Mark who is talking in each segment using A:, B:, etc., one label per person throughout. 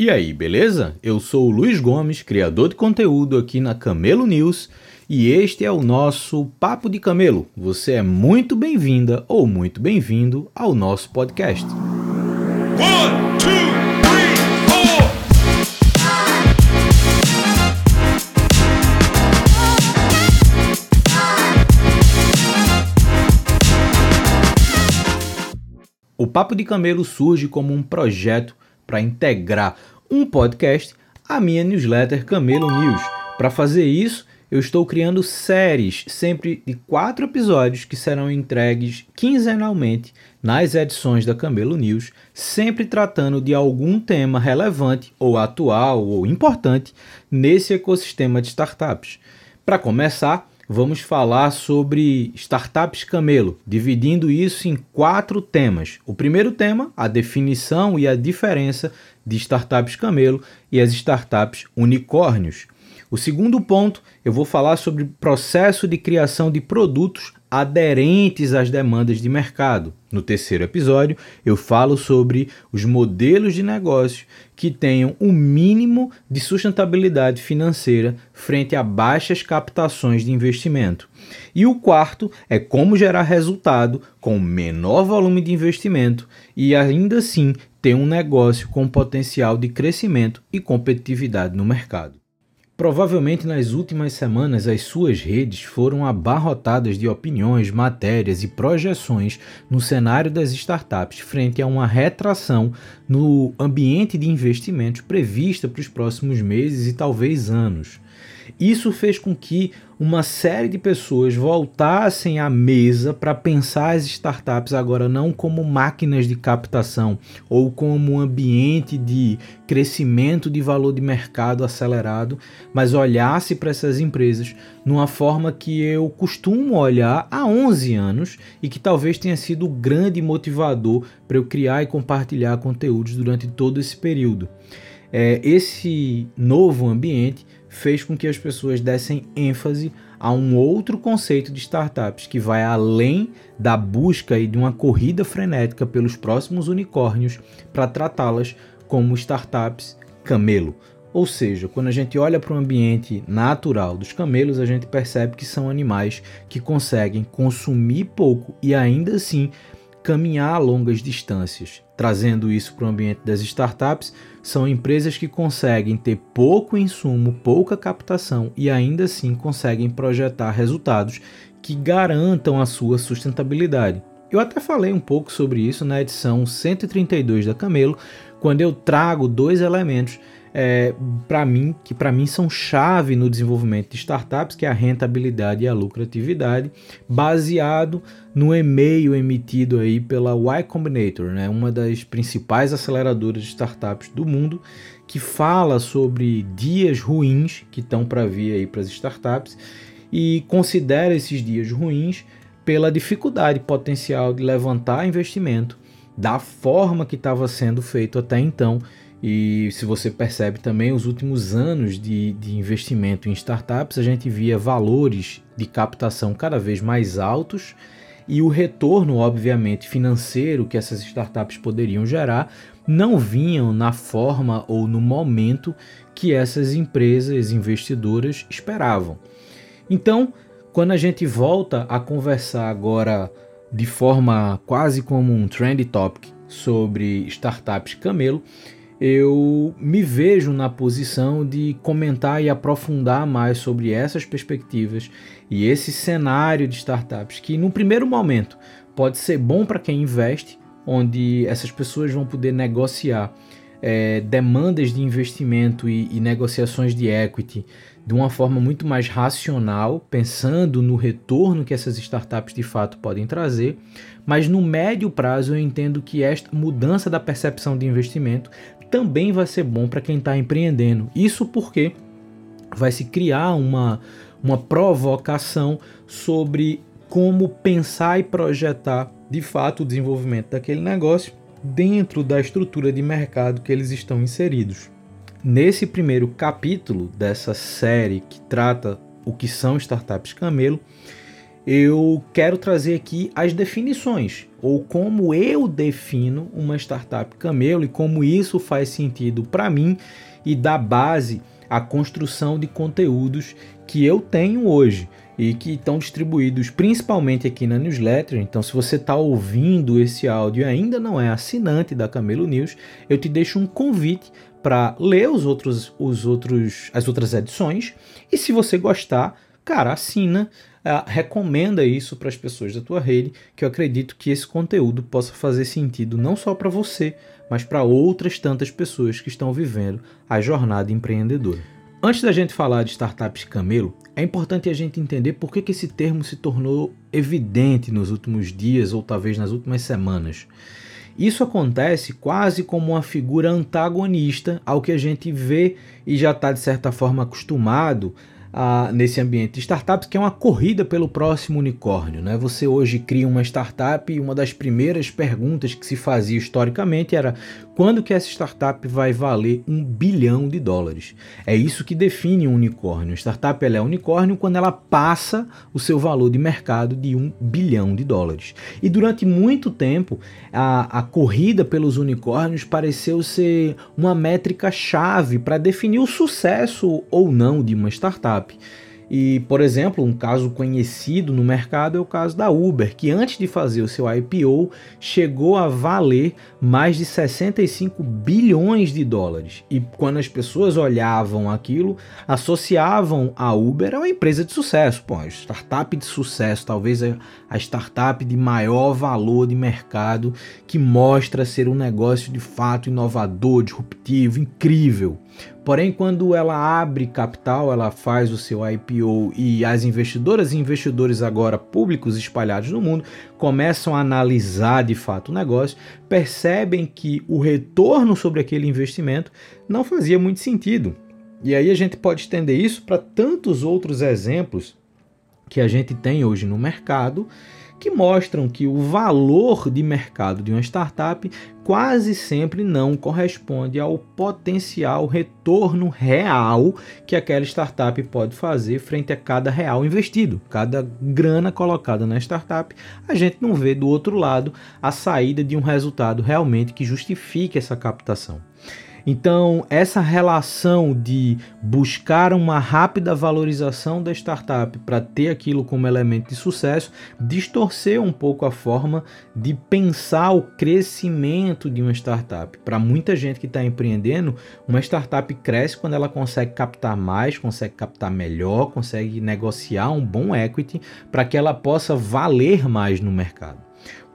A: E aí, beleza? Eu sou o Luiz Gomes, criador de conteúdo aqui na Camelo News, e este é o nosso Papo de Camelo. Você é muito bem-vinda ou muito bem-vindo ao nosso podcast. One, two, three. O Papo de Camelo surge como um projeto para integrar um podcast à minha newsletter Camelo News. Para fazer isso, eu estou criando séries, sempre de quatro episódios que serão entregues quinzenalmente nas edições da Camelo News, sempre tratando de algum tema relevante ou atual ou importante nesse ecossistema de startups. Para começar, vamos falar sobre startups camelo, dividindo isso em quatro temas. O primeiro tema, a definição e a diferença de startups camelo e as startups unicórnios. O segundo ponto, eu vou falar sobre processo de criação de produtos aderentes às demandas de mercado. No terceiro episódio, eu falo sobre os modelos de negócio que tenham o um mínimo de sustentabilidade financeira frente a baixas captações de investimento. E o quarto é como gerar resultado com menor volume de investimento e ainda assim ter um negócio com potencial de crescimento e competitividade no mercado. Provavelmente nas últimas semanas as suas redes foram abarrotadas de opiniões, matérias e projeções no cenário das startups frente a uma retração no ambiente de investimentos prevista para os próximos meses e talvez anos. Isso fez com que uma série de pessoas voltassem à mesa para pensar as startups agora não como máquinas de captação ou como um ambiente de crescimento de valor de mercado acelerado, mas olhasse para essas empresas numa forma que eu costumo olhar há 11 anos e que talvez tenha sido o grande motivador para eu criar e compartilhar conteúdos durante todo esse período. É, esse novo ambiente fez com que as pessoas dessem ênfase a um outro conceito de startups que vai além da busca e de uma corrida frenética pelos próximos unicórnios para tratá-las como startups camelo. Ou seja, quando a gente olha para o ambiente natural dos camelos, a gente percebe que são animais que conseguem consumir pouco e ainda assim caminhar longas distâncias. Trazendo isso para o ambiente das startups, são empresas que conseguem ter pouco insumo, pouca captação e ainda assim conseguem projetar resultados que garantam a sua sustentabilidade. Eu até falei um pouco sobre isso na edição 132 da Camelo, quando eu trago dois elementos é, para mim que para mim são chave no desenvolvimento de startups, que é a rentabilidade e a lucratividade, baseado no e-mail emitido aí pela Y Combinator, né, uma das principais aceleradoras de startups do mundo, que fala sobre dias ruins que estão para vir aí para as startups e considera esses dias ruins pela dificuldade potencial de levantar investimento da forma que estava sendo feito até então e se você percebe também, os últimos anos de, de investimento em startups, a gente via valores de captação cada vez mais altos e o retorno, obviamente, financeiro que essas startups poderiam gerar não vinham na forma ou no momento que essas empresas investidoras esperavam. Então, quando a gente volta a conversar agora de forma quase como um trend topic sobre startups camelo, eu me vejo na posição de comentar e aprofundar mais sobre essas perspectivas e esse cenário de startups que, no primeiro momento, pode ser bom para quem investe, onde essas pessoas vão poder negociar é, demandas de investimento e, e negociações de equity de uma forma muito mais racional, pensando no retorno que essas startups de fato podem trazer, mas no médio prazo eu entendo que esta mudança da percepção de investimento também vai ser bom para quem está empreendendo. Isso porque vai se criar uma, uma provocação sobre como pensar e projetar de fato o desenvolvimento daquele negócio dentro da estrutura de mercado que eles estão inseridos. Nesse primeiro capítulo dessa série que trata o que são startups camelo, eu quero trazer aqui as definições, ou como eu defino uma startup camelo e como isso faz sentido para mim e dá base à construção de conteúdos que eu tenho hoje e que estão distribuídos principalmente aqui na newsletter. Então, se você está ouvindo esse áudio e ainda não é assinante da Camelo News, eu te deixo um convite para ler os outros, os outros, as outras edições. E se você gostar, cara, assina, uh, recomenda isso para as pessoas da tua rede, que eu acredito que esse conteúdo possa fazer sentido não só para você, mas para outras tantas pessoas que estão vivendo a jornada empreendedora. Antes da gente falar de startups camelo, é importante a gente entender por que, que esse termo se tornou evidente nos últimos dias ou talvez nas últimas semanas. Isso acontece quase como uma figura antagonista ao que a gente vê e já está de certa forma acostumado a, nesse ambiente de startups, que é uma corrida pelo próximo unicórnio. Né? Você hoje cria uma startup e uma das primeiras perguntas que se fazia historicamente era quando que essa startup vai valer um bilhão de dólares? É isso que define um unicórnio. A startup é unicórnio quando ela passa o seu valor de mercado de um bilhão de dólares. E durante muito tempo, a, a corrida pelos unicórnios pareceu ser uma métrica chave para definir o sucesso ou não de uma startup. E, por exemplo, um caso conhecido no mercado é o caso da Uber, que antes de fazer o seu IPO chegou a valer mais de 65 bilhões de dólares. E quando as pessoas olhavam aquilo, associavam a Uber a uma empresa de sucesso. Pô, startup de sucesso, talvez a startup de maior valor de mercado que mostra ser um negócio de fato inovador, disruptivo, incrível. Porém, quando ela abre capital, ela faz o seu IPO e as investidoras e investidores agora públicos espalhados no mundo começam a analisar de fato o negócio, percebem que o retorno sobre aquele investimento não fazia muito sentido. E aí a gente pode estender isso para tantos outros exemplos que a gente tem hoje no mercado que mostram que o valor de mercado de uma startup quase sempre não corresponde ao potencial retorno real que aquela startup pode fazer frente a cada real investido, cada grana colocada na startup. A gente não vê do outro lado a saída de um resultado realmente que justifique essa captação. Então, essa relação de buscar uma rápida valorização da startup para ter aquilo como elemento de sucesso distorceu um pouco a forma de pensar o crescimento de uma startup. Para muita gente que está empreendendo, uma startup cresce quando ela consegue captar mais, consegue captar melhor, consegue negociar um bom equity para que ela possa valer mais no mercado.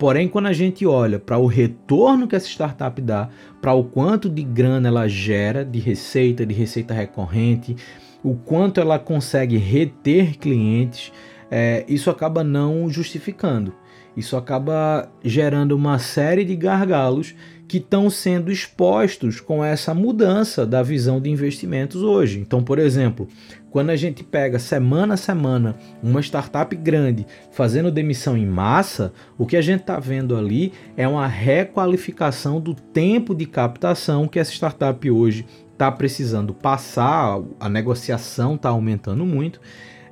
A: Porém, quando a gente olha para o retorno que essa startup dá, para o quanto de grana ela gera de receita, de receita recorrente, o quanto ela consegue reter clientes, é, isso acaba não justificando. Isso acaba gerando uma série de gargalos que estão sendo expostos com essa mudança da visão de investimentos hoje. Então, por exemplo, quando a gente pega semana a semana uma startup grande fazendo demissão em massa, o que a gente está vendo ali é uma requalificação do tempo de captação que essa startup hoje está precisando passar, a negociação está aumentando muito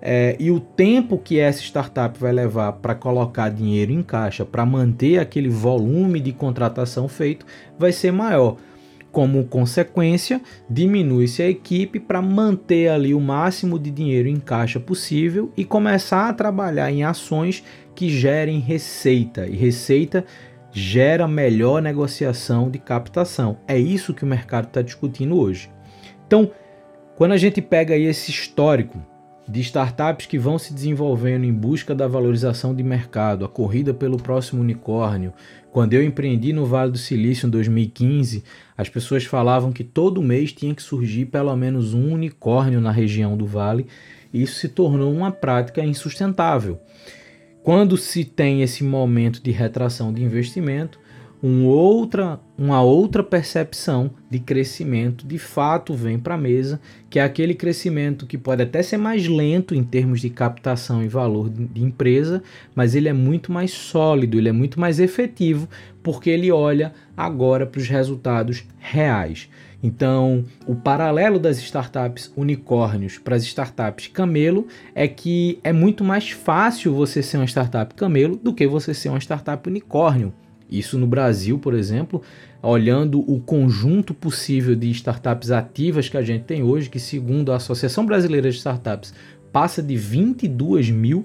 A: é, e o tempo que essa startup vai levar para colocar dinheiro em caixa, para manter aquele volume de contratação feito, vai ser maior. Como consequência, diminui-se a equipe para manter ali o máximo de dinheiro em caixa possível e começar a trabalhar em ações que gerem receita. E receita gera melhor negociação de captação. É isso que o mercado está discutindo hoje. Então, quando a gente pega aí esse histórico de startups que vão se desenvolvendo em busca da valorização de mercado, a corrida pelo próximo unicórnio. Quando eu empreendi no Vale do Silício em 2015, as pessoas falavam que todo mês tinha que surgir pelo menos um unicórnio na região do Vale, e isso se tornou uma prática insustentável. Quando se tem esse momento de retração de investimento, um outra, uma outra percepção de crescimento de fato vem para a mesa, que é aquele crescimento que pode até ser mais lento em termos de captação e valor de empresa, mas ele é muito mais sólido, ele é muito mais efetivo, porque ele olha agora para os resultados reais. Então, o paralelo das startups unicórnios para as startups camelo é que é muito mais fácil você ser uma startup camelo do que você ser uma startup unicórnio. Isso no Brasil, por exemplo, olhando o conjunto possível de startups ativas que a gente tem hoje, que segundo a Associação Brasileira de Startups passa de 22 mil,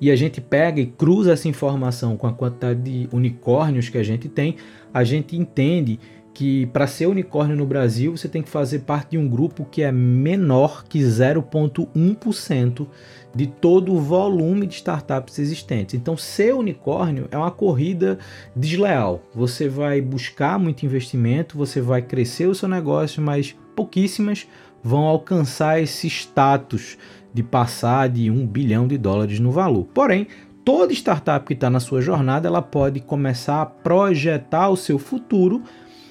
A: e a gente pega e cruza essa informação com a quantidade de unicórnios que a gente tem, a gente entende que para ser unicórnio no Brasil você tem que fazer parte de um grupo que é menor que 0,1% de todo o volume de startups existentes. Então, ser unicórnio é uma corrida desleal. Você vai buscar muito investimento, você vai crescer o seu negócio, mas pouquíssimas vão alcançar esse status de passar de um bilhão de dólares no valor. Porém, toda startup que está na sua jornada ela pode começar a projetar o seu futuro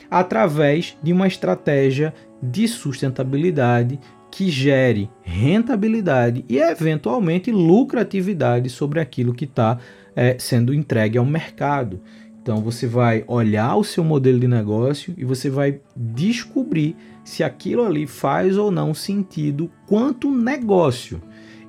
A: através de uma estratégia de sustentabilidade que gere rentabilidade e eventualmente lucratividade sobre aquilo que está é, sendo entregue ao mercado. Então você vai olhar o seu modelo de negócio e você vai descobrir se aquilo ali faz ou não sentido quanto negócio.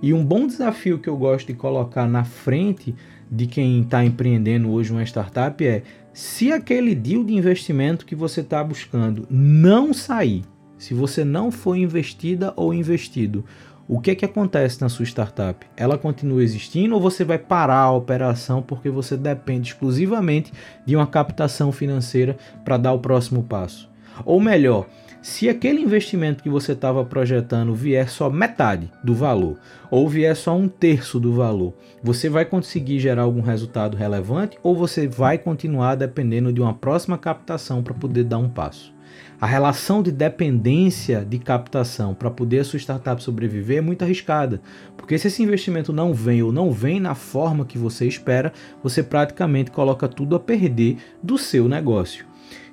A: E um bom desafio que eu gosto de colocar na frente de quem está empreendendo hoje uma startup é se aquele deal de investimento que você está buscando não sair, se você não for investida ou investido, o que, que acontece na sua startup? Ela continua existindo ou você vai parar a operação porque você depende exclusivamente de uma captação financeira para dar o próximo passo? Ou melhor, se aquele investimento que você estava projetando vier só metade do valor, ou vier só um terço do valor, você vai conseguir gerar algum resultado relevante ou você vai continuar dependendo de uma próxima captação para poder dar um passo? A relação de dependência de captação para poder a sua startup sobreviver é muito arriscada, porque se esse investimento não vem ou não vem na forma que você espera, você praticamente coloca tudo a perder do seu negócio.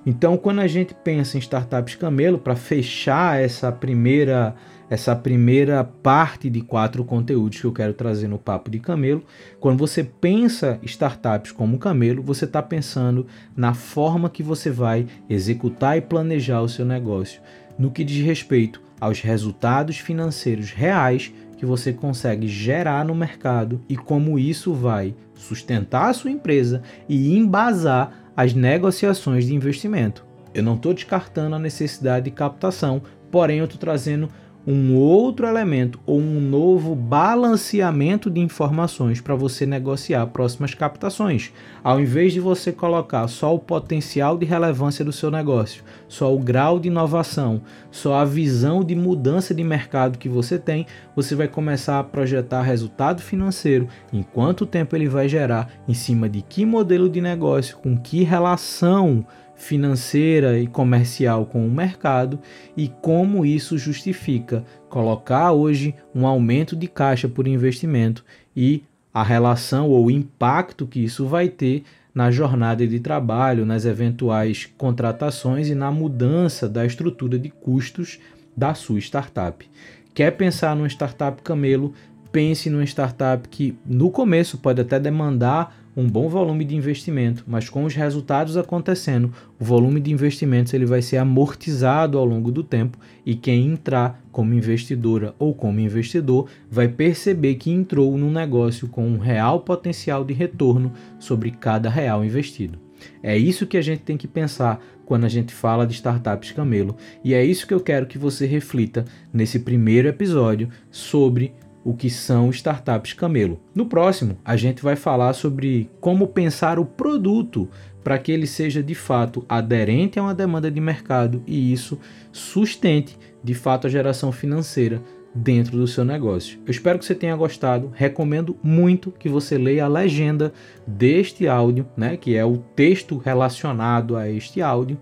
A: Então, quando a gente pensa em startups camelo, para fechar essa primeira essa primeira parte de quatro conteúdos que eu quero trazer no Papo de Camelo. Quando você pensa startups como Camelo, você está pensando na forma que você vai executar e planejar o seu negócio, no que diz respeito aos resultados financeiros reais que você consegue gerar no mercado e como isso vai sustentar a sua empresa e embasar as negociações de investimento. Eu não estou descartando a necessidade de captação, porém eu estou trazendo um outro elemento ou um novo balanceamento de informações para você negociar próximas captações. Ao invés de você colocar só o potencial de relevância do seu negócio, só o grau de inovação, só a visão de mudança de mercado que você tem, você vai começar a projetar resultado financeiro, em quanto tempo ele vai gerar, em cima de que modelo de negócio, com que relação financeira e comercial com o mercado e como isso justifica colocar hoje um aumento de caixa por investimento e a relação ou impacto que isso vai ter na jornada de trabalho, nas eventuais contratações e na mudança da estrutura de custos da sua startup. Quer pensar numa startup camelo? Pense numa startup que no começo pode até demandar um bom volume de investimento, mas com os resultados acontecendo, o volume de investimentos ele vai ser amortizado ao longo do tempo e quem entrar como investidora ou como investidor vai perceber que entrou num negócio com um real potencial de retorno sobre cada real investido. É isso que a gente tem que pensar quando a gente fala de startups camelo, e é isso que eu quero que você reflita nesse primeiro episódio sobre o que são startups camelo. No próximo, a gente vai falar sobre como pensar o produto para que ele seja de fato aderente a uma demanda de mercado e isso sustente de fato a geração financeira dentro do seu negócio. Eu espero que você tenha gostado. Recomendo muito que você leia a legenda deste áudio, né, que é o texto relacionado a este áudio,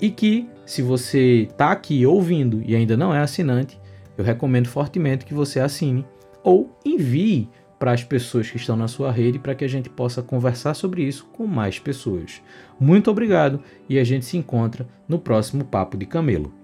A: e que se você está aqui ouvindo e ainda não é assinante, eu recomendo fortemente que você assine ou envie para as pessoas que estão na sua rede para que a gente possa conversar sobre isso com mais pessoas. Muito obrigado e a gente se encontra no próximo Papo de Camelo.